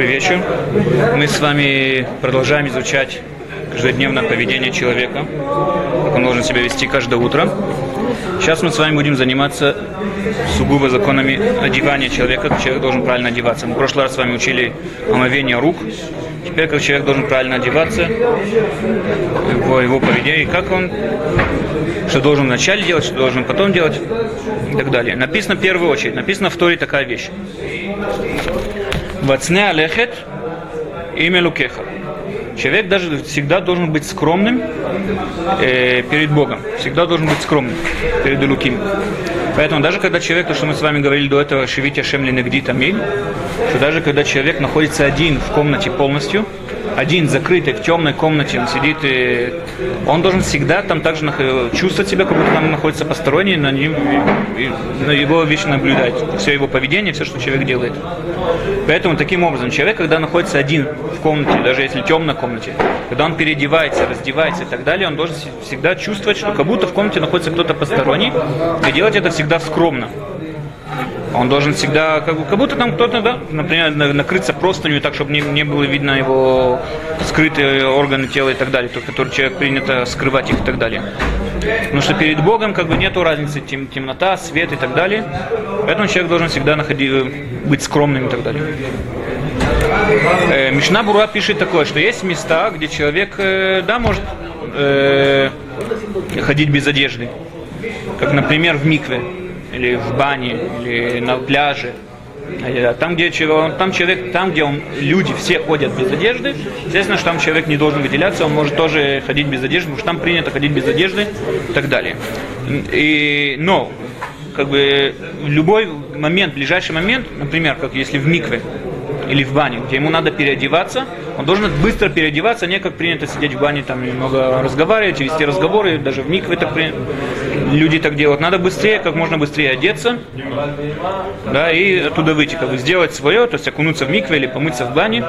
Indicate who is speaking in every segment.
Speaker 1: Добрый вечер. Мы с вами продолжаем изучать каждодневное поведение человека, как он должен себя вести каждое утро. Сейчас мы с вами будем заниматься сугубо законами одевания человека, как человек должен правильно одеваться. Мы в прошлый раз с вами учили омовение рук. Теперь как человек должен правильно одеваться, его, его поведение, как он, что должен вначале делать, что должен потом делать и так далее. Написано в первую очередь, написано в Торе такая вещь. Вацне алехет имя Лукеха. Человек даже всегда должен быть скромным э, перед Богом. Всегда должен быть скромным перед Луким. Поэтому даже когда человек, то, что мы с вами говорили до этого, шевите шемли негди тамиль, что даже когда человек находится один в комнате полностью, один закрытый в темной комнате, он сидит и он должен всегда там также чувствовать себя, как будто там находится посторонний, на, ним, на его вечно наблюдать, все его поведение, все, что человек делает. Поэтому таким образом человек, когда находится один в комнате, даже если темной комнате, когда он переодевается, раздевается и так далее, он должен всегда чувствовать, что как будто в комнате находится кто-то посторонний, и делать это всегда скромно. Он должен всегда, как, как будто там кто-то, да, например, накрыться простынью так, чтобы не, не было видно его скрытые органы тела и так далее, то, который человек принято скрывать их и так далее. Потому что перед Богом как бы нету разницы тем, темнота, свет и так далее. Поэтому человек должен всегда находить, быть скромным и так далее. Э, Мишна Бура пишет такое, что есть места, где человек, э, да, может э, ходить без одежды. Как, например, в Микве или в бане, или на пляже. А там, где, там человек, там, где он, люди все ходят без одежды, естественно, что там человек не должен выделяться, он может тоже ходить без одежды, потому что там принято ходить без одежды и так далее. И, но, как бы, любой момент, ближайший момент, например, как если в микве, или в бане, где ему надо переодеваться, он должен быстро переодеваться, не как принято сидеть в бане, там немного разговаривать, вести разговоры, даже в микве так при... люди так делают. Надо быстрее, как можно быстрее одеться, да, и оттуда выйти, как бы сделать свое, то есть окунуться в микве или помыться в бане,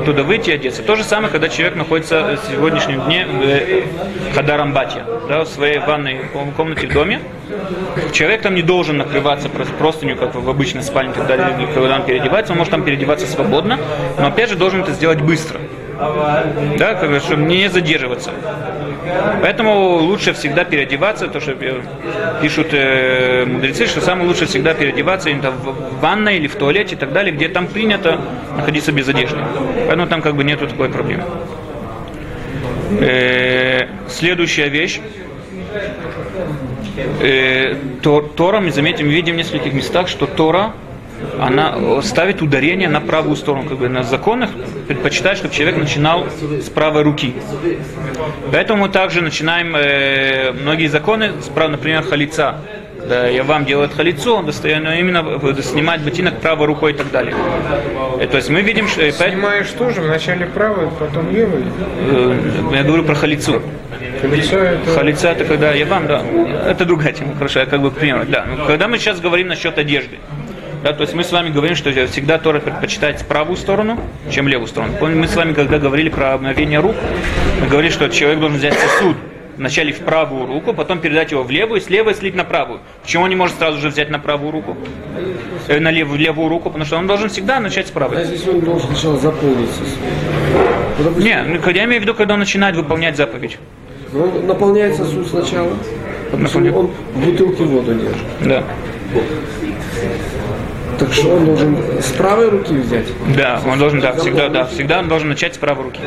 Speaker 1: оттуда выйти и одеться. То же самое, когда человек находится в сегодняшнем дне в Хадарамбате, да, в своей ванной комнате в доме, Человек там не должен накрываться простынью, как в обычной спальне, далее, когда он переодевается, он может там переодеваться свободно, но опять же должен это сделать быстро. Да, как бы, чтобы не задерживаться. Поэтому лучше всегда переодеваться, то, что пишут э, мудрецы, что самое лучше всегда переодеваться именно в ванной или в туалете и так далее, где там принято находиться без одежды. Поэтому там как бы нету такой проблемы. Э, следующая вещь э, Тора, мы заметим, видим в нескольких местах, что Тора, она ставит ударение на правую сторону, как бы на законах предпочитает, чтобы человек начинал с правой руки. Поэтому мы также начинаем э, многие законы, справа, например, халица. Да, я вам делает халицу, он достает, именно снимать ботинок правой рукой и так далее. Э, то есть мы видим, что...
Speaker 2: Снимаешь тоже, вначале правой, потом левой?
Speaker 1: Э, я говорю про халицу.
Speaker 2: Халица это...
Speaker 1: Халица это когда я вам, да. Это другая тема, хорошо, я как бы пример. Да. Когда мы сейчас говорим насчет одежды, да, то есть мы с вами говорим, что всегда Тора предпочитает правую сторону, чем левую сторону. Помните, мы с вами, когда говорили про обновение рук, мы говорили, что человек должен взять сосуд вначале в правую руку, потом передать его в левую, и с левой слить на правую. Почему он не может сразу же взять на правую руку? Э, на левую, левую руку, потому что он должен всегда начать с правой.
Speaker 3: А здесь он должен сначала заполниться.
Speaker 1: Не, ну, я имею в виду, когда он начинает выполнять заповедь.
Speaker 3: Он ну, наполняет сосуд сначала, потому что он в бутылке воду держит.
Speaker 1: Да.
Speaker 3: Так что он должен с правой руки взять?
Speaker 1: Да, он должен, да, всегда, да, всегда он должен начать с правой руки.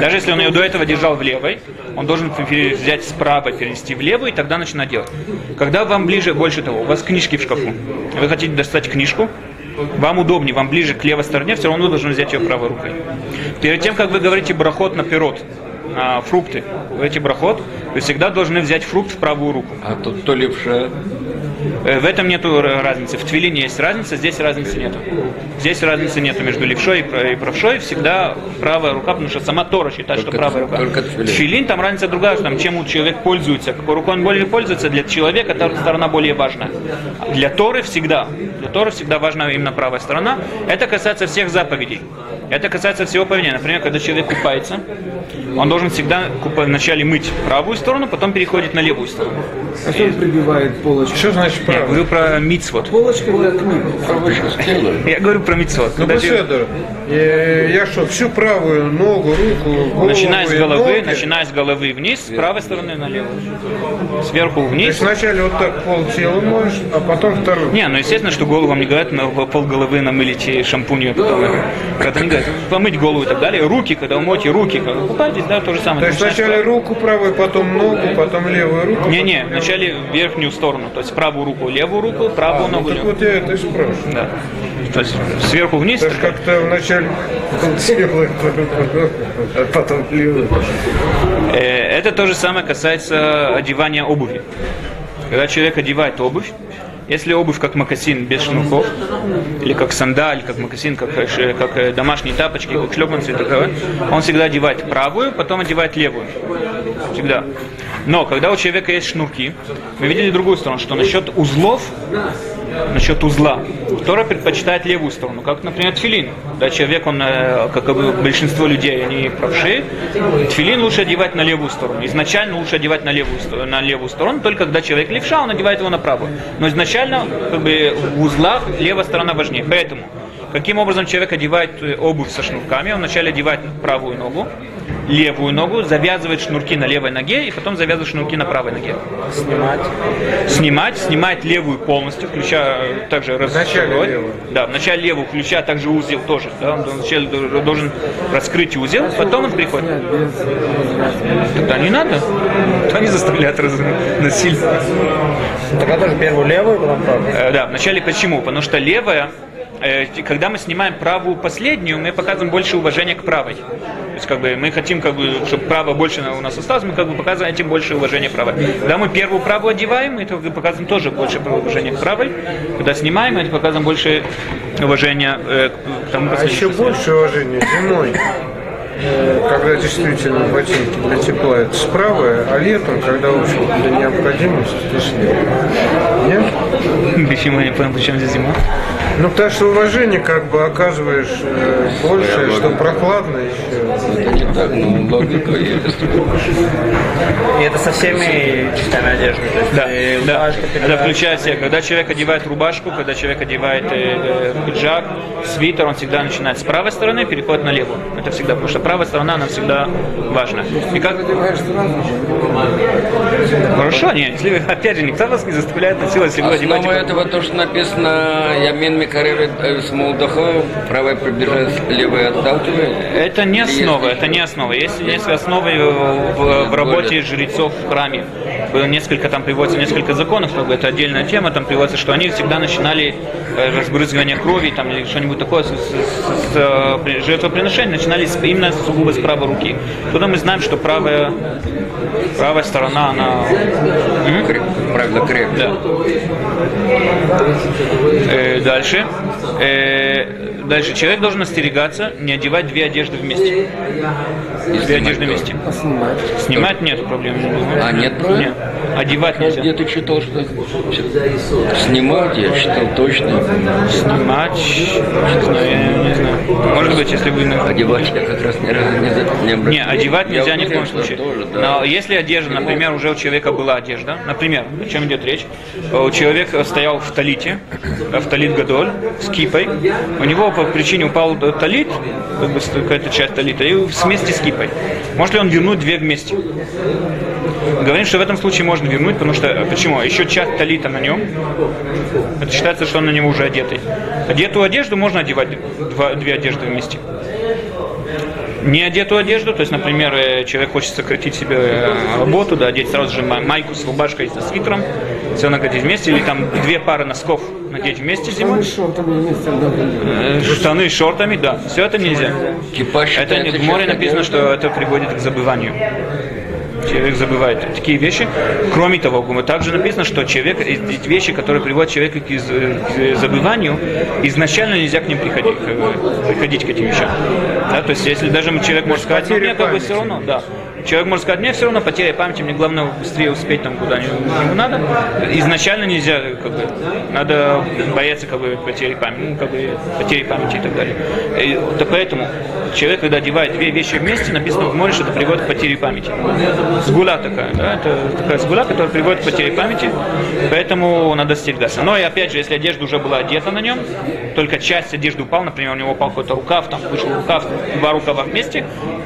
Speaker 1: Даже если он ее до этого держал в левой, он должен взять с правой, перенести в левую и тогда начинать делать. Когда вам ближе, больше того, у вас книжки в шкафу, вы хотите достать книжку, вам удобнее, вам ближе к левой стороне, все равно вы должны взять ее правой рукой. Перед тем, как вы говорите брахот на пирот, на фрукты, эти брахот, вы всегда должны взять фрукт в правую руку.
Speaker 4: А тут то левша
Speaker 1: в этом нет разницы. В твилине есть разница, здесь разницы нет. Здесь разницы нет между левшой и правшой. Всегда правая рука, потому что сама Тора считает, только что правая рука.
Speaker 4: Только тфилин.
Speaker 1: тфилин, там разница другая, что там, чем человек пользуется. Какой рукой он более пользуется, для человека эта сторона более важна. Для Торы всегда. Для Торы всегда важна именно правая сторона. Это касается всех заповедей. Это касается всего поведения. Например, когда человек купается, он должен всегда вначале мыть правую сторону, потом переходит на левую сторону.
Speaker 3: А что он прибивает полочку?
Speaker 2: Что значит значит
Speaker 1: Я говорю про мицвод.
Speaker 3: Полочка для книг.
Speaker 1: Я говорю про мицвод.
Speaker 2: Ну, э, я что, всю правую ногу, руку, голову
Speaker 1: Начиная с головы,
Speaker 2: ноги?
Speaker 1: начиная с головы вниз, с правой стороны налево. Сверху
Speaker 2: То
Speaker 1: вниз.
Speaker 2: есть вначале вот так пол тела моешь, а потом вторую.
Speaker 1: Не, ну естественно, что голову вам не говорят, на пол головы намылите шампунью, потом когда не говорят, помыть голову и так далее. Руки, когда вы моете руки, когда купаетесь, да, то же самое.
Speaker 2: То есть вначале руку правую, потом ногу, потом левую руку.
Speaker 1: Не-не, вначале верхнюю сторону, то есть правую руку, левую руку, правую ногу,
Speaker 2: Так
Speaker 1: левую.
Speaker 2: вот я это и спрашиваю.
Speaker 1: Да. То есть сверху вниз.
Speaker 2: Есть как-то вначале тела, а потом левую.
Speaker 1: Э, Это то же самое касается одевания обуви. Когда человек одевает обувь, если обувь как мокасин без шнурков, или как сандаль, как мокасин, как, э, ш- как э, домашние тапочки, как шлепанцы и так далее, он всегда одевает правую, потом одевает левую. Всегда. Но когда у человека есть шнурки, мы видели другую сторону, что насчет узлов, насчет узла, Тора предпочитает левую сторону, как, например, тфилин. Да, человек, он, э, как и большинство людей, они правши, тфилин лучше одевать на левую сторону. Изначально лучше одевать на левую, на левую сторону, только когда человек левша, он одевает его на правую. Но изначально как бы, в узлах левая сторона важнее. Поэтому, каким образом человек одевает э, обувь со шнурками, он вначале одевает правую ногу, левую ногу, завязывает шнурки на левой ноге и потом завязывает шнурки на правой ноге.
Speaker 3: Снимать.
Speaker 1: Снимать, снимать левую полностью, включая также
Speaker 2: левую.
Speaker 1: Да, вначале левую, включая также узел тоже. Да, он вначале должен раскрыть узел, потом он приходит. Тогда не надо. Тогда не заставляют раз... насильно.
Speaker 3: Тогда тоже первую левую, потом правую.
Speaker 1: Э, Да, вначале почему? Потому что левая, э, когда мы снимаем правую последнюю, мы показываем больше уважения к правой. Есть как бы мы хотим, как бы, чтобы право больше у нас осталось, мы как бы показываем этим больше уважения к правой. Когда мы первую правую одеваем, мы это показываем тоже больше уважения к правой. Когда снимаем, мы это показываем больше уважения э, к тому
Speaker 2: А еще больше уважения зимой, когда действительно ботинки для тепла это справа, а летом, когда в общем для необходимости, то слева. Нет?
Speaker 1: Почему я не понял, почему здесь зима?
Speaker 2: Ну, потому что уважение как бы оказываешь э, больше, что прохладно еще.
Speaker 4: Это не так, но логика есть.
Speaker 3: И это со всеми частями одежды.
Speaker 1: Да,
Speaker 3: и
Speaker 1: да. Это включает себя, когда человек одевает рубашку, когда человек одевает э, э, пиджак, свитер, он всегда начинает с правой стороны, переходит на левую. Это всегда, потому что правая сторона, она всегда важна. И как... Хорошо, нет, если, опять же, никто вас не заставляет насиловать, если вы одеваете...
Speaker 4: Основа этого то, что написано Ямин Микаревит с Молдахо, правая приближается, левая отталкивает.
Speaker 1: Это не основа,
Speaker 4: Есть
Speaker 1: это не основа. Есть несколько основ в, в работе жрецов в храме. Было Несколько там приводится несколько законов, как бы это отдельная тема, там приводится, что они всегда начинали э, разбрызгивание крови там, или что-нибудь такое с, с- с, э, при- жертвоприношения, начинали с- именно сугубо с правой руки. Туда мы знаем, что правая, правая сторона, она...
Speaker 4: Креп, как правило, крепко.
Speaker 1: Да. Э, дальше. Э, дальше. Человек должен остерегаться не одевать две одежды вместе. Две одежды вместе.
Speaker 3: Снимать.
Speaker 1: Снимать нет проблем.
Speaker 4: А, нет
Speaker 1: Нет. Одевать нельзя.
Speaker 4: Где-то читал, что снимать, я читал точно.
Speaker 1: Снимать, не знаю, я не знаю. Может быть, если вы...
Speaker 4: Одевать я как раз ни разу не, не обратил.
Speaker 1: Не, одевать
Speaker 4: Я
Speaker 1: нельзя ни в коем случае.
Speaker 4: тоже, да.
Speaker 1: Но если одежда, например, уже у человека была одежда, например, о чем идет речь, у человека стоял в талите, э, в талит гадоль, с кипой, у него по причине упал э, талит, как бы какая-то часть талита, и вместе с кипой. Может ли он вернуть две вместе? Говорим, что в этом случае можно вернуть, потому что, э, почему? Еще часть талита на нем, это считается, что он на него уже одетый. Одетую одежду можно одевать два- две одежды вместе не одетую одежду, то есть, например, э, человек хочет сократить себе э, работу, да, одеть сразу же май- майку с рубашкой, со свитером, все надеть вместе, или там две пары носков надеть вместе зимой,
Speaker 3: Мы шортами вместе отдохнули.
Speaker 1: Э, штаны с шортами, да, все это нельзя. Это не- в море написано, что это приводит к забыванию. Человек забывает такие вещи. Кроме того, также написано, что человек, эти вещи, которые приводят человека к, из- к забыванию, изначально нельзя к ним приходить, к, приходить к этим вещам. Да, то есть, если даже человек может сказать, ну, мне как бы все равно, да. Человек может сказать, мне все равно потеря памяти, мне главное быстрее успеть там куда-нибудь надо. Изначально нельзя, как бы, надо бояться как бы потери памяти, ну, как бы потери памяти и так далее. И, да поэтому человек, когда одевает две вещи вместе, написано в море, что это приводит к потере памяти. Сгула такая, да, это такая сгула, которая приводит к потере памяти, поэтому надо стерегаться. Но и опять же, если одежда уже была одета на нем, только часть одежды упала, например, у него упал какой-то рукав, там вышел рукав, два рукава вместе,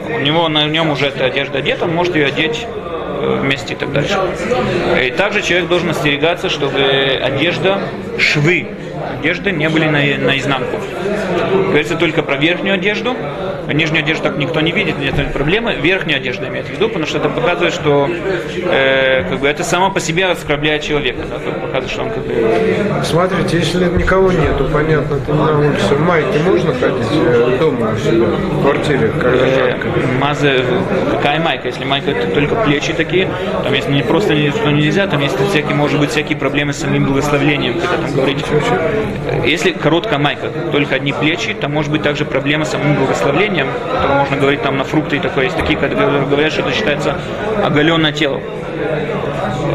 Speaker 1: у него на нем уже эта одежда одета, он может ее одеть э, вместе и так дальше. И также человек должен остерегаться, чтобы одежда, швы одежды не были на, наизнанку. Говорится только про верхнюю одежду, нижнюю одежду так никто не видит, нет проблемы. Верхнюю одежду имеет в виду, потому что это показывает, что э, как бы это само по себе оскорбляет человека. Да? Показывает, что он как бы...
Speaker 2: Смотрите, если никого нету, понятно, ты на улице, в майке можно ходить э, дома в квартире, когда жарко?
Speaker 1: Маза, какая майка? Если майка это только плечи такие, там если не просто что нельзя, там есть всякие, может быть, всякие проблемы с самим благословлением, когда там говорите. Если короткая майка, только одни плечи, там может быть также проблема с самим благословлением, которое можно говорить там на фрукты и такое. Есть такие, которые говорят, что это считается оголенное тело.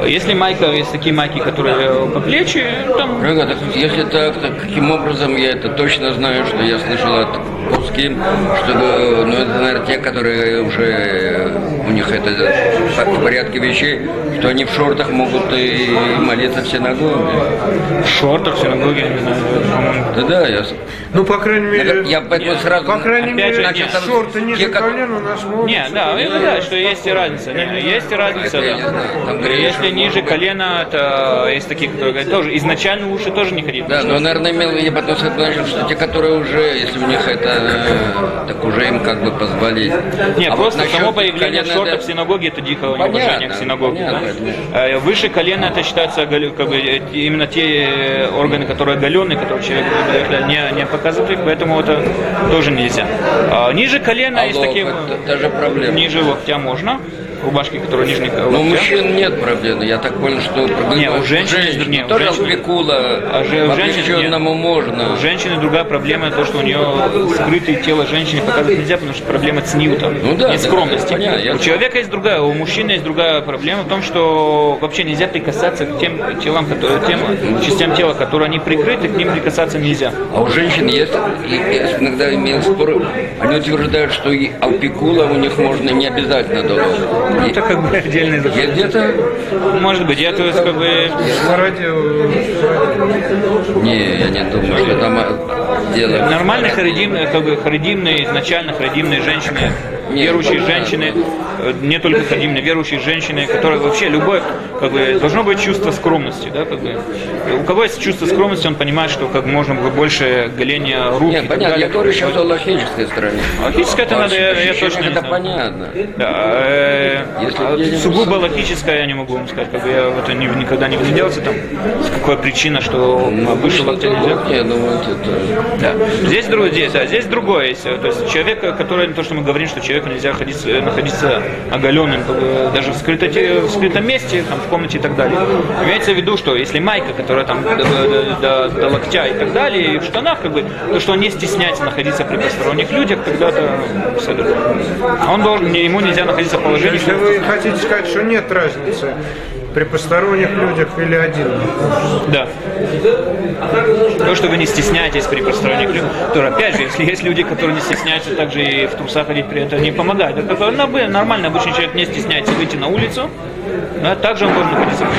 Speaker 1: Если майка, есть такие майки, которые по плечи, там...
Speaker 4: Рога, так если так, так каким образом я это точно знаю, что я слышал от русских, что, ну, это, наверное, те, которые уже, у них это в порядке вещей, что они в шортах могут и молиться в синагоге.
Speaker 1: В шортах в синагоге, не знаю.
Speaker 4: Да, да, я...
Speaker 2: Ну, по крайней мере,
Speaker 4: Я поэтому сразу...
Speaker 2: по крайней
Speaker 1: Опять же,
Speaker 2: мере,
Speaker 1: нет,
Speaker 4: там
Speaker 2: шорты ниже
Speaker 4: те, как-
Speaker 2: колена у нас могут.
Speaker 1: Не, да, это да, что есть и разница. Не, есть и разница,
Speaker 4: Это я
Speaker 1: да.
Speaker 4: знаю, там
Speaker 1: Если ниже колена, то есть такие, которые говорят, тоже изначально лучше тоже не ходить.
Speaker 4: Да, но, наверное, имел я потом сказать, что те, которые уже, если у них это, э, так уже им как бы позволить.
Speaker 1: Не,
Speaker 4: А вот
Speaker 1: просто
Speaker 4: насчет
Speaker 1: само появление в
Speaker 4: колена,
Speaker 1: шортах
Speaker 4: да.
Speaker 1: в синагоге это дикое
Speaker 4: Понятно,
Speaker 1: неуважение к синагоге.
Speaker 4: понятно,
Speaker 1: да? Э, Выше колена это считается как бы, э, именно те э, органы, которые оголенные, которые человек не, не показывает поэтому это тоже нельзя. А ниже колена
Speaker 4: А
Speaker 1: есть такие...
Speaker 4: та же проблема.
Speaker 1: Ниже локтя можно, рубашки, которые нижние
Speaker 4: Но у
Speaker 1: локтя.
Speaker 4: мужчин нет проблемы. Я так понял, что
Speaker 1: Не, у женщин есть- не, у
Speaker 4: тоже
Speaker 1: женщин-
Speaker 4: опекула,
Speaker 1: А же- у женщин
Speaker 4: можно.
Speaker 1: У женщины другая проблема, то, что у нее скрытое тело женщины показывать нельзя, потому что проблема цниута,
Speaker 4: Ну да,
Speaker 1: нескромности.
Speaker 4: да, понятно, я-
Speaker 1: у человека есть другая, у мужчины есть другая проблема в том, что вообще нельзя прикасаться к тем телам, которые, тем частям тела, которые они прикрыты, к ним прикасаться нельзя.
Speaker 4: А у женщин есть, и я иногда имел спор, они утверждают, что и алпикула у них можно не обязательно должен.
Speaker 1: Ну, это как бы отдельный закон.
Speaker 4: Есть где-то?
Speaker 1: Может быть, я то есть как бы
Speaker 2: На радио
Speaker 4: Не, я не думаю, что там а, дело.
Speaker 1: Нормальные харидимные, как бы харидимные, изначально харидимные женщины, верующие женщины, э, не только харидимные, верующие женщины, которые вообще любовь, как бы, должно быть чувство скромности, да, как бы. У кого есть чувство скромности, он понимает, что как можно было больше голения рук
Speaker 4: Нет, понятно,
Speaker 1: далее.
Speaker 4: я говорю сейчас о логической стороне.
Speaker 1: Логическое это надо, я, я точно не
Speaker 4: это
Speaker 1: знаю.
Speaker 4: понятно.
Speaker 1: Да, э,
Speaker 4: Если
Speaker 1: а сугубо логическое я не могу вам сказать, как бы я в это ни- никогда не вгляделся, там, с какой причина, что выше локтя нельзя.
Speaker 4: Я думаю, это...
Speaker 1: Да. Здесь, здесь, да, здесь другое есть. То есть человек, который, то, что мы говорим, что человеку нельзя ходить, э, находиться оголенным, даже в, скрыто- в скрытом месте, там, в комнате и так далее. Имеется в виду, что если майка, которая там до, до- до- до локтя и так далее, и в штанах, как бы, то, что он не стесняется находиться при посторонних людях, абсолютно. А он должен, ему нельзя находиться в положении,
Speaker 2: Если вы хотите сказать, что нет разницы при посторонних людях или один,
Speaker 1: Да. То, что вы не стесняетесь при посторонних людях, то опять же, если есть люди, которые не стесняются также и в трусах ходить при этом, не помогает. Это ну, нормальный обычный человек не стесняется выйти на улицу, да, также он должен находиться в.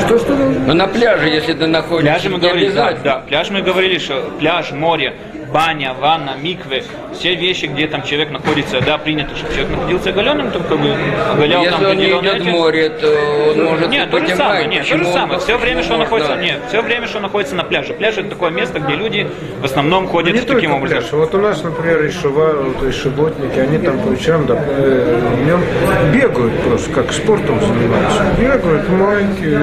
Speaker 3: Что, что?
Speaker 4: Но на пляже, если ты находишься,
Speaker 1: Пляжи мы говорили, да, пляж мы говорили, что пляж, море, баня, ванна, миквы, все вещи, где там человек находится, да, принято, чтобы человек находился оголенным, то как бы оголял там
Speaker 4: Если он не идет в море, то он может
Speaker 1: Нет, то же самое, нет, то же самое. Все время, что он находится, нет, все время, что он находится на пляже. Пляж это такое место, где люди в основном ходят
Speaker 2: не
Speaker 1: таким образом.
Speaker 2: пляж. Вот у нас, например, и шива, вот, и шиботники, они там по вечерам да, э, днем бегают просто, как спортом занимаются. Бегают, майки.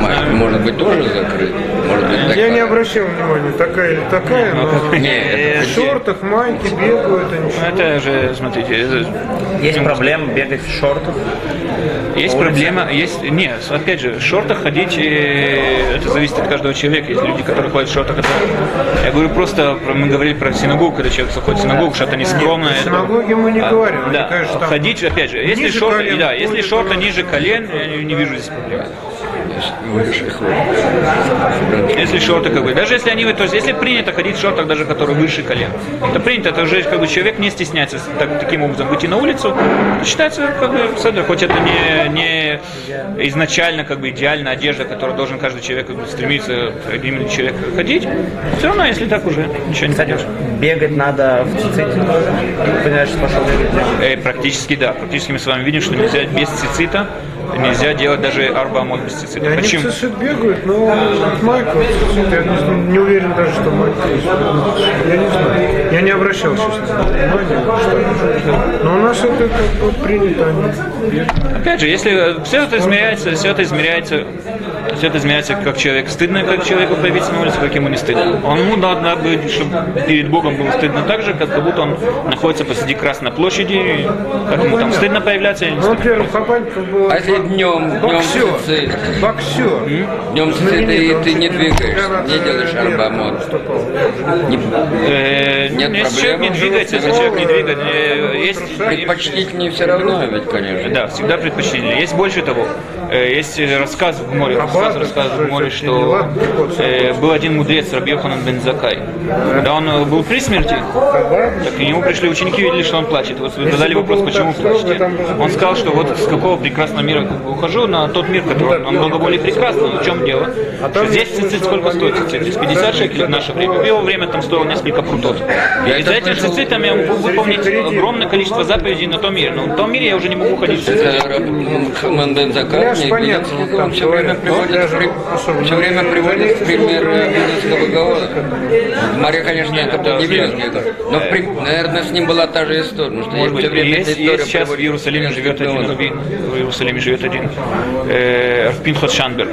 Speaker 4: Мать, может быть, тоже закрыт. Может быть,
Speaker 2: Я
Speaker 4: такая.
Speaker 2: не обращал внимания, такая или такая, но
Speaker 4: Не, это
Speaker 2: в шортах, майки бегают, они
Speaker 1: Ну, Это же, смотрите,
Speaker 5: Есть проблема бегать в шортах.
Speaker 1: Есть проблема, есть, нет, опять же, в шортах ходить, это зависит от каждого человека. Есть люди, которые ходят в шортах, это, я говорю просто, про- мы говорили про синагогу, когда человек заходит в синагогу, что это не скромно.
Speaker 2: Нет, синагоге мы не
Speaker 1: А,
Speaker 2: говорим,
Speaker 1: Да,
Speaker 2: конечно, там
Speaker 1: ходить, опять же, если шорты,
Speaker 2: колен
Speaker 1: да, если шорты ниже колен, я не, вижу здесь проблем.
Speaker 4: выше их.
Speaker 1: Если шорты как бы, даже если они, то есть если принято ходить в шортах, даже которые выше колен, это принято, это уже как бы человек не стесняется так, таким образом выйти на улицу, считается как бы хоть это не, не изначально как бы идеальная одежда, которую должен каждый человек как бы, стремиться именно человек ходить, все равно если так уже ничего не
Speaker 5: Кстати,
Speaker 1: пойдешь.
Speaker 5: бегать надо в циците. Понимаешь, пошел бегать.
Speaker 1: Э, практически да, практически мы с вами видим, что нельзя без цицита, нельзя делать даже цицита.
Speaker 2: И они
Speaker 1: Почему?
Speaker 2: цицит бегают, но от майка вот я не, не уверен даже, что майка есть. Я не знаю. Я не обращал сейчас внимания, что Но у нас это как бы принято. Они.
Speaker 1: Опять же, если все это измеряется, все это измеряется, все это измеряется, как человек стыдно, как человеку появиться на улице, как ему не стыдно. Он ему надо быть, чтобы перед Богом было стыдно так же, как будто он находится посреди Красной площади, и как ему там стыдно появляться или не
Speaker 2: Ну,
Speaker 1: стыдно.
Speaker 2: например, у Хабаньков был
Speaker 4: А если днем, днем
Speaker 2: боксер. Боксер.
Speaker 4: днем
Speaker 2: Знаменитый,
Speaker 4: и ты не двигаешься, не делаешь арбамот. Не-
Speaker 1: Э,
Speaker 4: Нет
Speaker 1: если человек не
Speaker 4: проблем.
Speaker 1: двигается, если человек не двигается, есть
Speaker 4: Предпочтительнее все равно, ведь, конечно.
Speaker 1: Да, всегда предпочтение. Есть больше того. Э, Есть э, рассказ в море, рассказ, рассказ в море, что э, был один мудрец, Рабьеханан бен Закай. Когда он был при смерти, так к нему пришли ученики и видели, что он плачет. Вот задали вопрос, почему плачете. Он сказал, что вот с какого прекрасного мира как бы ухожу на тот мир, который он много более прекрасный. В чем дело? Что здесь цицит сколько стоит цицит? Здесь 50 шекелей в наше время. В его время там стоило несколько прутов. И за этим цицитом я могу выполнить огромное количество заповедей на том мире. Но в том мире я уже не могу ходить
Speaker 4: бен Закар, Мне
Speaker 2: понятно,
Speaker 4: видится,
Speaker 2: там
Speaker 4: он все время приводит, при- все время приводит в пример Гаона. В море, конечно, это был не Гаон, но, при- наверное, с ним была та же история, потому что
Speaker 1: Может быть,
Speaker 4: все время
Speaker 1: есть,
Speaker 4: история
Speaker 1: есть сейчас в Иерусалиме живет один в Иерусалиме живет один э, Пинхот Шанберг.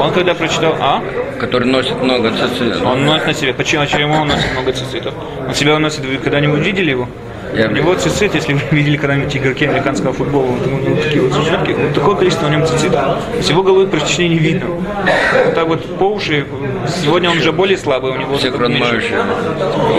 Speaker 1: Он когда прочитал, а?
Speaker 4: который носит много цицит.
Speaker 1: Он носит на себе. Почему, почему он носит много цицитов? Он себя носит, вы когда-нибудь видели его? У него цицит, если вы видели когда-нибудь игроки американского футбола, вот, у него такие вот зачатки, вот такое количество на нем цицитов. С его головы почти не видно. Вот так вот по уши. Сегодня он уже более слабый, у него вот
Speaker 4: размающие.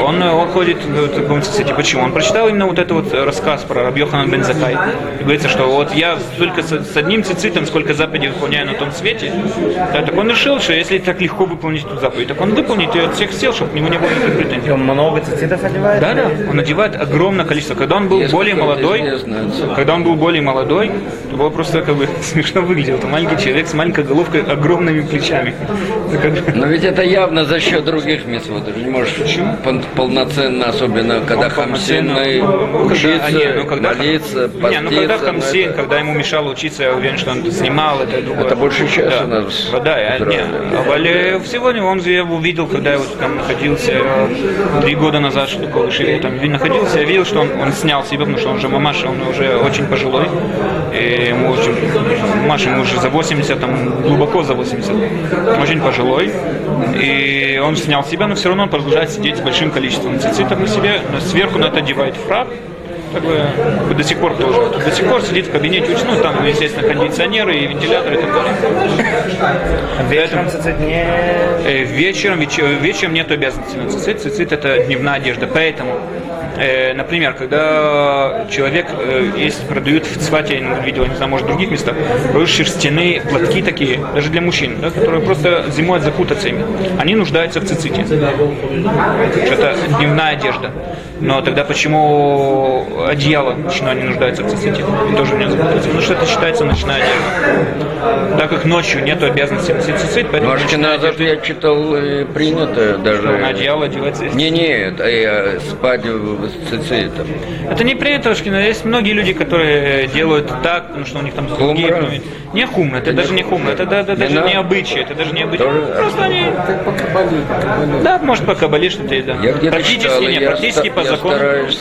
Speaker 1: Он, э, он ходит в таком циците. Почему? Он прочитал именно вот этот вот рассказ про Рабьохана бен Закай. И говорится, что вот я только с, с одним цицитом, сколько заповедей выполняю на том свете, да, так он решил, что если так легко выполнить эту заповедь, так он выполнит ее от всех сил, чтобы к нему не было никаких претензий.
Speaker 5: Он много цицитов одевает?
Speaker 1: Да, да, он надевает огромное количество. Когда он был более молодой, когда он был более молодой, то было просто как бы смешно выглядело. Это маленький человек с маленькой головкой, огромными плечами.
Speaker 4: Но ведь это явно за счет других митцвот. Ты же не можешь пон- полноценно, особенно когда
Speaker 1: Он полноценно-
Speaker 4: хамсинный,
Speaker 1: ну, когда-
Speaker 4: учиться,
Speaker 1: а, не, ну, когда-
Speaker 4: молиться,
Speaker 1: Не, ну когда
Speaker 4: поститься,
Speaker 1: Хамсин,
Speaker 4: это-
Speaker 1: когда ему мешало учиться, я уверен, что он снимал это другое.
Speaker 4: Это больше часа
Speaker 1: да.
Speaker 4: надо с-
Speaker 1: Да, я, не, а сегодня он я его видел, когда я вот там находился э, три года назад, что такое я там находился, я видел, что он, он снял себя, потому что он уже мамаша, он уже очень пожилой, и ему очень, мамаша ему уже за 80, там глубоко за 80, очень пожилой, и он снял себя, но все равно он продолжает сидеть с большим количеством цицитов на себе, но сверху на это одевает фраг, как бы, до сих пор тоже. До сих пор сидит в кабинете, учит, ну там, естественно, кондиционеры и вентиляторы и так далее.
Speaker 5: Вечером цицит не...
Speaker 1: Э, Вечером, веч- вечером нет обязанности на цицит. Цицит это дневная одежда. Поэтому, например, когда человек, э, есть, продают в цвате, я видел, не знаю, может, в других местах, продают шерстяные платки такие, даже для мужчин, да, которые просто зимой закутаться ими. Они нуждаются в циците. Что это дневная одежда. Но тогда почему одеяло ночное не нуждается в циците? Тоже не закутаться. Потому что это считается ночная одежда. Так как ночью нет обязанности носить цицит, поэтому ночная
Speaker 4: назад
Speaker 1: одежда-
Speaker 4: я читал э, принято даже...
Speaker 1: на одеяло одевается.
Speaker 4: Не, нет, э, спать в- цицитом.
Speaker 1: Это не принято, Шкина. Есть многие люди, которые делают так, потому что у них там другие...
Speaker 4: Хумра?
Speaker 1: Не хумра, это даже не хумра, это да- да- даже не обычай, это даже не обычай.
Speaker 4: Тоже-
Speaker 1: Просто они...
Speaker 3: По кабале, по кабале.
Speaker 1: Да, может, по кабале что-то есть, да.
Speaker 4: Я
Speaker 1: практически
Speaker 4: читал,
Speaker 1: не,
Speaker 4: я,
Speaker 1: практически по
Speaker 4: я
Speaker 1: закону.
Speaker 4: стараюсь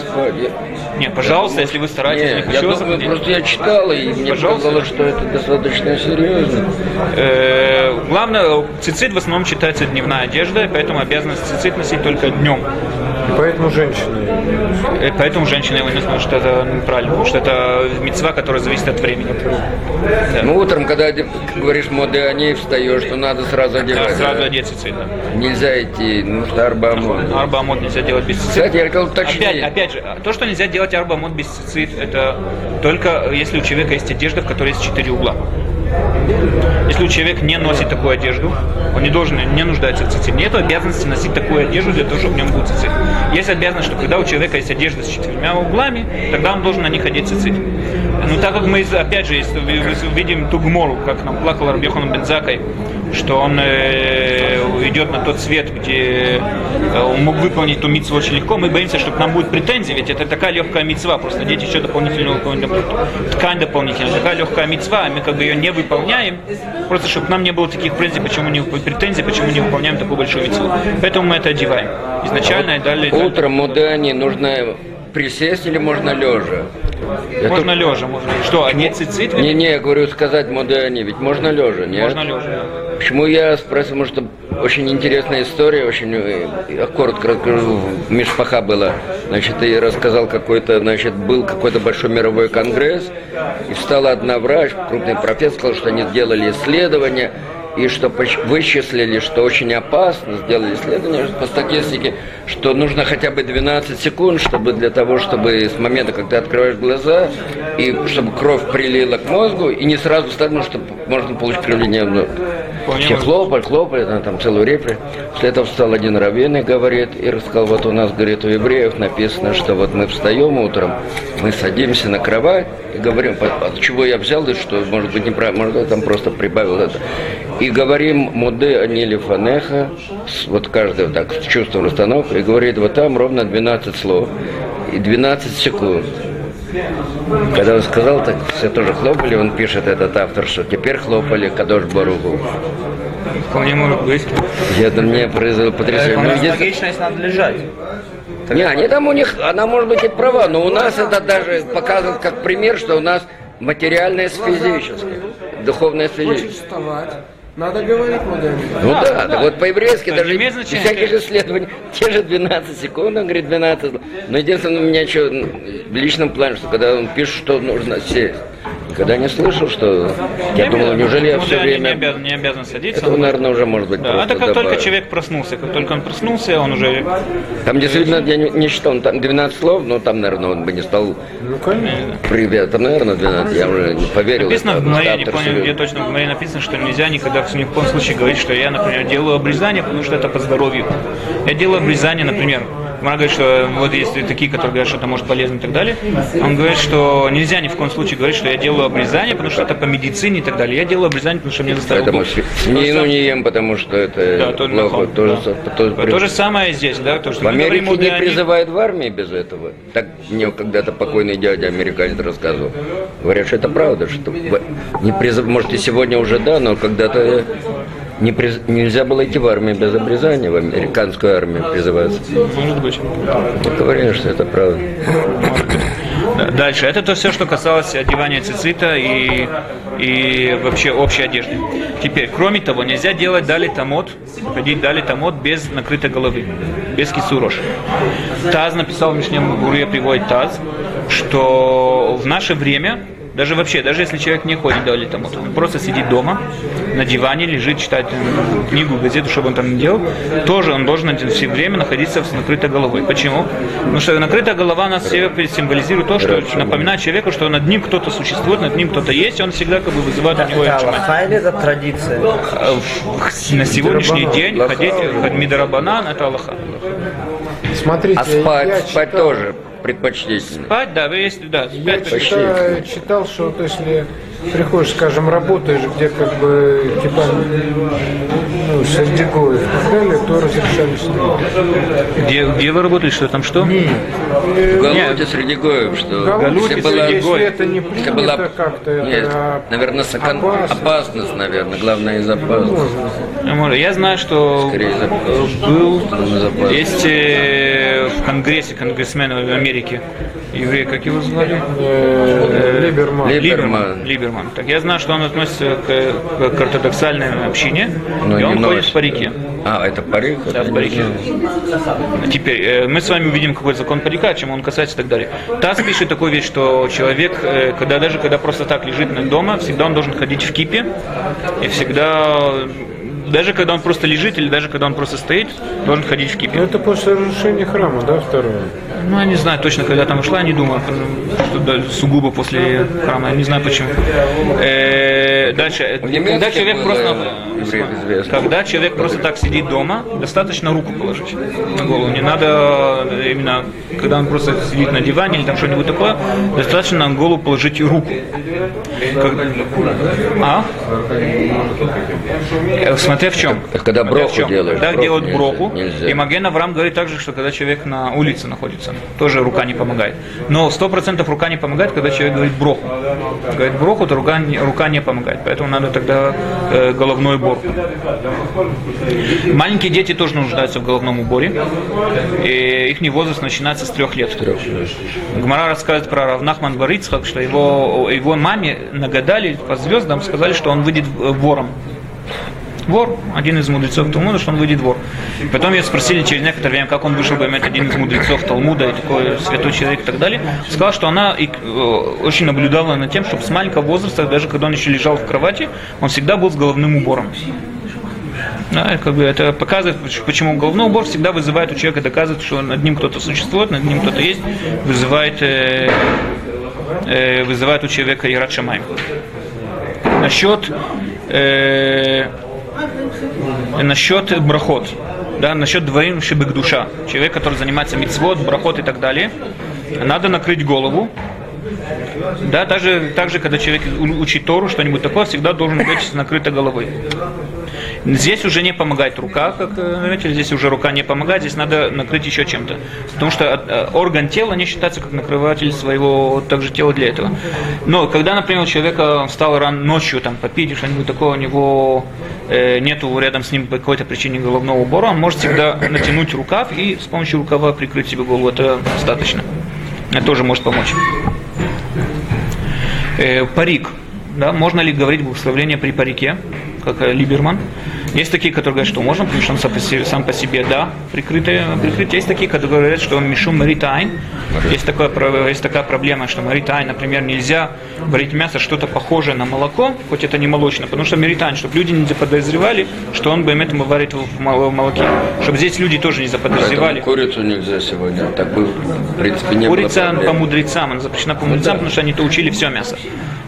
Speaker 1: Не, пожалуйста, если вы стараетесь, не
Speaker 4: Не, я думаю, просто я читал, и мне
Speaker 1: Пожалуйста.
Speaker 4: показалось, что это достаточно серьезно.
Speaker 1: Э, Главное, цицит в основном считается дневная одежда, поэтому обязанность цицит носить только днем.
Speaker 2: И поэтому женщины.
Speaker 1: Э, Поэтому женщина его не знает, что это неправильно, потому что это мецва, которая зависит от времени. Да.
Speaker 4: Ну, утром, когда говоришь моды о ней, встаешь, то надо сразу
Speaker 1: Да,
Speaker 4: одевать.
Speaker 1: сразу
Speaker 4: да?
Speaker 1: одеть цицит, да.
Speaker 4: Нельзя идти, ну, что арбамон.
Speaker 1: Арбамот нельзя делать без цицит.
Speaker 4: Кстати, я хотел уточнить.
Speaker 1: Опять, опять же, то, что нельзя делать арбамот без цицит, это только если у человека есть одежда, в которой есть четыре угла. Если у человека не носит такую одежду, он не должен, не нуждается в цицит. Нет обязанности носить такую одежду для того, чтобы в нем был цицит. Есть обязанность, что когда у человека есть одежда с четырьмя углами, тогда он должен на них одеть цицит. Но так как мы, опять же, видим ту гмору, как нам плакал Рабьехан Бензакой, что он э, идет на тот свет, где э, он мог выполнить ту митцву очень легко, мы боимся, что к нам будет претензии, ведь это такая легкая митцва, просто надеть еще дополнительную ткань дополнительную, такая легкая митцва, а мы как бы ее не выполняем, просто чтобы нам не было таких претензий, почему не, претензий, почему не выполняем такую большую митцву. Поэтому мы это одеваем. Изначально и далее.
Speaker 4: Утром мудани нужно присесть или можно лежа? Я
Speaker 1: Можно лежа, можно. Что, одеть цицит?
Speaker 4: Не, не, я говорю сказать мудани, ведь можно лежа, нет?
Speaker 1: Можно лежа.
Speaker 4: Почему я спросил, потому что очень интересная история, очень э, я коротко расскажу, Мишпаха была, значит, я рассказал какой-то, значит, был какой-то большой мировой конгресс, и встала одна врач, крупный профессор, сказал, что они сделали исследование, и что вычислили, что очень опасно, сделали исследование по статистике, что нужно хотя бы 12 секунд, чтобы для того, чтобы с момента, ты открываешь глаза, и чтобы кровь прилила к мозгу, и не сразу стать, ну, что можно получить кривление мозга.
Speaker 1: Вполне
Speaker 4: Все хлопали, хлопали, там, там целую реплику. После этого встал один раввин и говорит, и рассказал, вот у нас, говорит, у евреев написано, что вот мы встаем утром, мы садимся на кровать и говорим, «По- от чего я взял, и что, может быть, неправильно, может, я там просто прибавил это. И говорим, муды анили фанеха, вот каждый вот так, с чувством расстановки, и говорит, вот там ровно 12 слов и 12 секунд. Когда он сказал, так все тоже хлопали, он пишет, этот автор, что теперь хлопали Кадош Баругу.
Speaker 1: Вполне может быть.
Speaker 4: Я это мне произвело потрясение. Ну,
Speaker 5: нас
Speaker 4: единственное-
Speaker 5: логично, если надо лежать.
Speaker 4: Не, они там у них, она может быть и права, но у нас это даже показывает как пример, что у нас материальное с физическим, духовное с
Speaker 3: Хочешь
Speaker 4: физическим.
Speaker 3: Надо говорить модерн.
Speaker 4: Ну да, так вот по-еврейски
Speaker 1: Да,
Speaker 4: даже
Speaker 1: не
Speaker 4: без всяких исследований, те же 12 секунд, он говорит 12. Но единственное, у меня что, в личном плане, что когда он пишет, что нужно сесть, никогда не слышал, что, я думал, неужели я
Speaker 1: Ну,
Speaker 4: все
Speaker 1: да, они Не
Speaker 4: время...
Speaker 1: обязан, не обязан садиться.
Speaker 4: Это, наверное, уже может быть
Speaker 1: Да,
Speaker 4: просто
Speaker 1: это как только
Speaker 4: добавил.
Speaker 1: человек проснулся. Как только он проснулся, он уже...
Speaker 4: Там действительно, я не, не считал, там 12 слов, но там, наверное, он бы не стал
Speaker 2: Ну, конечно.
Speaker 4: Привет, там, наверное, 12, я уже не поверил.
Speaker 1: Написано
Speaker 4: это,
Speaker 1: в Гмаре, я не
Speaker 4: серьезный.
Speaker 1: где точно в Гмаре написано, что нельзя никогда в ни в коем случае говорить, что я, например, делаю обрезание, потому что это по здоровью. Я делаю обрезание, например, Гмара говорит, что вот есть такие, которые говорят, что это может полезно и так далее. Он говорит, что нельзя ни в коем случае говорить, что я делаю обрезание, потому что это по медицине и так далее. Я делаю обрезание, потому что мне заставил
Speaker 4: Поэтому
Speaker 1: Бог.
Speaker 4: сви- свинину не ем, потому что это
Speaker 1: Да, тоже
Speaker 4: плохо.
Speaker 1: да.
Speaker 4: со- тоже
Speaker 1: То,
Speaker 4: при-
Speaker 1: же самое здесь, да, то, что
Speaker 4: В Америке не
Speaker 1: Диане.
Speaker 4: призывают в армии без этого. Так мне когда-то покойный дядя американец рассказывал. Говорят, что это правда, что не призыв, может и сегодня уже да, но когда-то не приз- нельзя было идти в армию без обрезания, в американскую армию призываться.
Speaker 1: Может быть.
Speaker 4: Говорят, что это правда.
Speaker 1: Да, Дальше. Это то все, что касалось одевания цицита и, и вообще общей одежды. Теперь, кроме того, нельзя делать дали тамот, ходить дали тамот без накрытой головы, без кисурош. Таз написал в Мишнем Гуре, приводит Таз, что в наше время даже вообще, даже если человек не ходит дали тамот, он просто сидит дома, на диване лежит, читает м, книгу, газету, что бы он там ни делал, тоже он должен все время находиться с накрытой головой. Почему? Потому что накрытая голова нас все символизирует то, что напоминает человеку, что над ним кто-то существует, над ним кто-то есть, и он всегда как бы вызывает у него
Speaker 5: Это. Аллаха или это традиция?
Speaker 1: В- На сегодняшний день ходить в Мидарабанан это Аллаха.
Speaker 2: Смотрите,
Speaker 4: А спать,
Speaker 2: я
Speaker 4: спать тоже предпочтительно.
Speaker 1: Спать, да, вы есть, да,
Speaker 2: Я
Speaker 1: спать
Speaker 2: читал, читал, что вот если приходишь, скажем, работаешь, где как бы типа ну, средневековье и так далее, то разрешали стрелять.
Speaker 1: Где, где вы работали, что там что?
Speaker 4: В Галуте среди гоев, что
Speaker 2: Галуте,
Speaker 4: если была-
Speaker 2: если
Speaker 1: Гой.
Speaker 2: это не принято
Speaker 4: была,
Speaker 2: как-то, это
Speaker 4: нет,
Speaker 2: а,
Speaker 4: наверное, сокон-
Speaker 2: опасно.
Speaker 4: опасность, наверное, главное из опасности.
Speaker 1: Ну, может, Я знаю, что
Speaker 4: Скорее
Speaker 1: был,
Speaker 4: безопасно.
Speaker 1: есть э, в Конгрессе конгрессмены в Америке еврей, как его звали?
Speaker 2: э, Либерман.
Speaker 4: Либ-
Speaker 1: Либерман.
Speaker 4: Либерман.
Speaker 1: Либерман. Так я знаю, что он относится к, к ортодоксальной общине,
Speaker 4: Но
Speaker 1: и
Speaker 4: не
Speaker 1: он ходит
Speaker 4: носит.
Speaker 1: в парике.
Speaker 4: А, это парик?
Speaker 1: Да, в парике. Теперь, э, мы с вами видим какой закон парика, чем он касается и так далее. ТАСС пишет такую вещь, что человек, э, когда даже когда просто так лежит на дома, всегда он должен ходить в кипе и всегда даже когда он просто лежит или даже когда он просто стоит, должен ходить в
Speaker 2: Ну,
Speaker 1: кипе.
Speaker 2: это после разрушения храма, да, второе?
Speaker 1: Ну, я не знаю точно, когда там ушла, я не думаю, что да, сугубо после храма, я не знаю почему. Э, дальше, когда человек просто... Когда человек просто так сидит дома, достаточно руку положить на голову. Не надо э, именно, когда он просто сидит на диване или там что-нибудь такое, достаточно на голову положить руку. Как- А? Э, Смотря в чем.
Speaker 4: Когда броху делаешь,
Speaker 1: Когда
Speaker 4: броху
Speaker 1: делают броху.
Speaker 4: нельзя.
Speaker 1: И Маген Авраам говорит также, что когда человек на улице находится, тоже рука не помогает. Но сто процентов рука не помогает, когда человек говорит броху. Говорит броху, то рука, не- рука не помогает. Поэтому надо тогда э, головной убор. Маленькие дети тоже нуждаются в головном уборе. И их возраст начинается с трех лет. Гмара рассказывает про Равнахман Барицхак, что его, его маме нагадали по звездам, сказали, что он выйдет вором. Вор, один из мудрецов Талмуда, что он выйдет вор. Потом ее спросили через некоторое время, как он вышел бы иметь один из мудрецов Талмуда, и такой святой человек и так далее. Сказал, что она э, очень наблюдала над тем, чтобы с маленького возраста, даже когда он еще лежал в кровати, он всегда был с головным убором. Да, как бы это показывает, поч- почему головной убор всегда вызывает у человека, доказывает, что над ним кто-то существует, над ним кто-то есть, вызывает, э, э, вызывает у человека Ират Шамай. Насчет, э, насчет брахот, да, насчет дворим шибык душа, человек, который занимается мицвод, брахот и так далее, надо накрыть голову, да, даже, также, когда человек учит Тору, что-нибудь такое, всегда должен быть с накрытой головой. Здесь уже не помогает рука, как э, заметили, здесь уже рука не помогает, здесь надо накрыть еще чем-то. Потому что э, орган тела не считается как накрыватель своего также тела для этого. Но когда, например, у человека встал рано ночью там, попить что-нибудь такое, у него э, нету рядом с ним по какой-то причине головного убора, он может всегда натянуть рукав и с помощью рукава прикрыть себе голову. Это достаточно. Это тоже может помочь. Э, парик. Да, можно ли говорить благословление при парике, как э, Либерман? Есть такие, которые говорят, что можно, потому что он сам по себе, сам по себе да, прикрытый, прикрытый. Есть такие, которые говорят, что он мишум маритайн. Есть, такое, есть такая проблема, что маритайн, например, нельзя варить мясо что-то похожее на молоко, хоть это не молочное, потому что маритайн, чтобы люди не заподозревали, что он бы этому варит в мол- в молоке. Чтобы здесь люди тоже не заподозревали.
Speaker 4: Поэтому курицу нельзя сегодня. Так бы, в принципе, не
Speaker 1: Курица
Speaker 4: было
Speaker 1: по мудрецам, она запрещена по мудрецам, потому что они-то учили все мясо.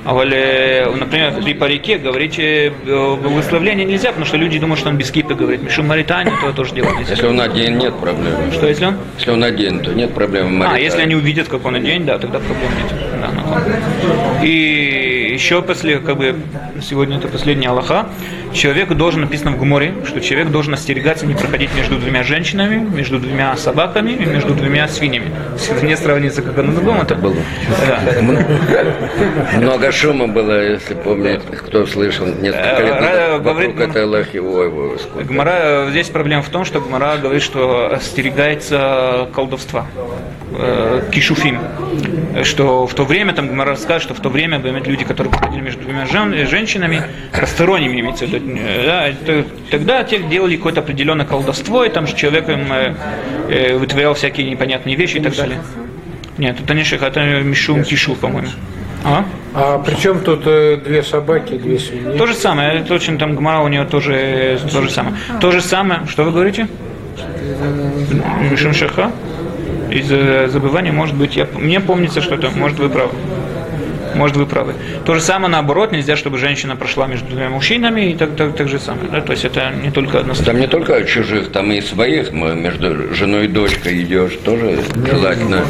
Speaker 1: А вот, э, например, при парике говорить э, благословление нельзя, потому что люди думают, что он без кипы говорит. Мишум Маритани, то тоже делать нельзя.
Speaker 4: Если он один, нет проблем.
Speaker 1: Что если он?
Speaker 4: Если он один, то нет проблем.
Speaker 1: А, если они увидят, как он одень, да, тогда проблем нет. Да, ну. И еще после, как бы, сегодня это последний Аллаха, человек должен, написано в Гуморе, что человек должен остерегаться не проходить между двумя женщинами, между двумя собаками и между двумя свиньями. Не сравнится, как оно другом, это было. Да.
Speaker 4: Много шума было, если помнить, кто слышал несколько лет
Speaker 1: Э,
Speaker 4: назад.
Speaker 1: говорит,
Speaker 4: Вокруг этой ой, ой, сколько.
Speaker 1: Гмара, э, здесь проблема в том, что Гмара говорит, что остерегается колдовства. э, Кишуфим. Что в то время, там Гмара скажет, что в то время были люди, которые проходили между двумя жен- женщинами, посторонними имеется в виду, да, это- тогда те делали какое-то определенное колдовство, и там же человек им э, э, вытворял всякие непонятные вещи и так далее. Нет, это не ших, это Мишум Кишуф, по-моему. А?
Speaker 2: А при чем тут э, две собаки, две свиньи?
Speaker 1: То же самое, точно там Гмара у нее тоже то же самое. То же самое, что вы говорите? Мишум Шаха? Из э, забывания, может быть, я, мне помнится, что это, может, вы правы. Может, вы правы. То же самое наоборот, нельзя, чтобы женщина прошла между двумя мужчинами, и так, так, так же самое. Да? То есть это не только одно
Speaker 4: Там не только чужих, там и своих. Мы между женой и дочкой идешь, тоже желательно.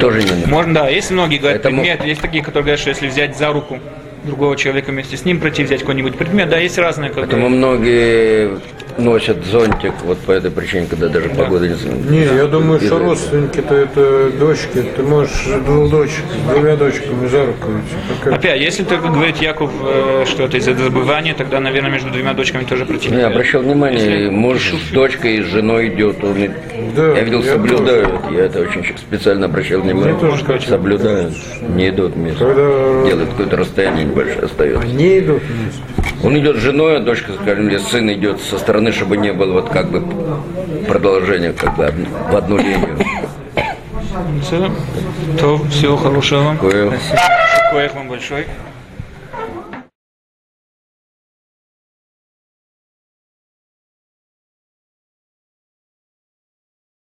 Speaker 4: Тоже не.
Speaker 1: Можно, да, есть многие говорят
Speaker 4: Поэтому-
Speaker 1: предмет, есть такие, которые говорят, что если взять за руку другого человека вместе с ним пройти, взять какой-нибудь предмет, да, есть разные. Как бы.
Speaker 4: Поэтому многие носят зонтик вот по этой причине, когда даже погода не
Speaker 2: Не, я думаю, что родственники-то это дочки. Ты можешь двух дочек, с двумя дочками за руку. Какая-
Speaker 1: Опять, если только говорит Яков, э, что это из-за забывания, тогда, наверное, между двумя дочками тоже пройти.
Speaker 4: Ну, Я обращал внимание,
Speaker 1: Если-
Speaker 4: муж с дочкой и с женой идет, он и-
Speaker 2: Да,
Speaker 4: я видел,
Speaker 2: я
Speaker 4: соблюдают. Я это очень специально обращал внимание.
Speaker 2: Мне тоже кажется.
Speaker 4: Соблюдают, не идут вместе.
Speaker 2: Когда
Speaker 4: Делают какое-то расстояние небольшое остается.
Speaker 2: они идут вместе.
Speaker 4: Он идет с женой, а дочка, скажем, или сын идет со стороны, чтобы не было вот как бы продолжения как бы в одну линию.
Speaker 1: Все, то всего хорошего.
Speaker 4: Такое
Speaker 1: Шукоях вам большой.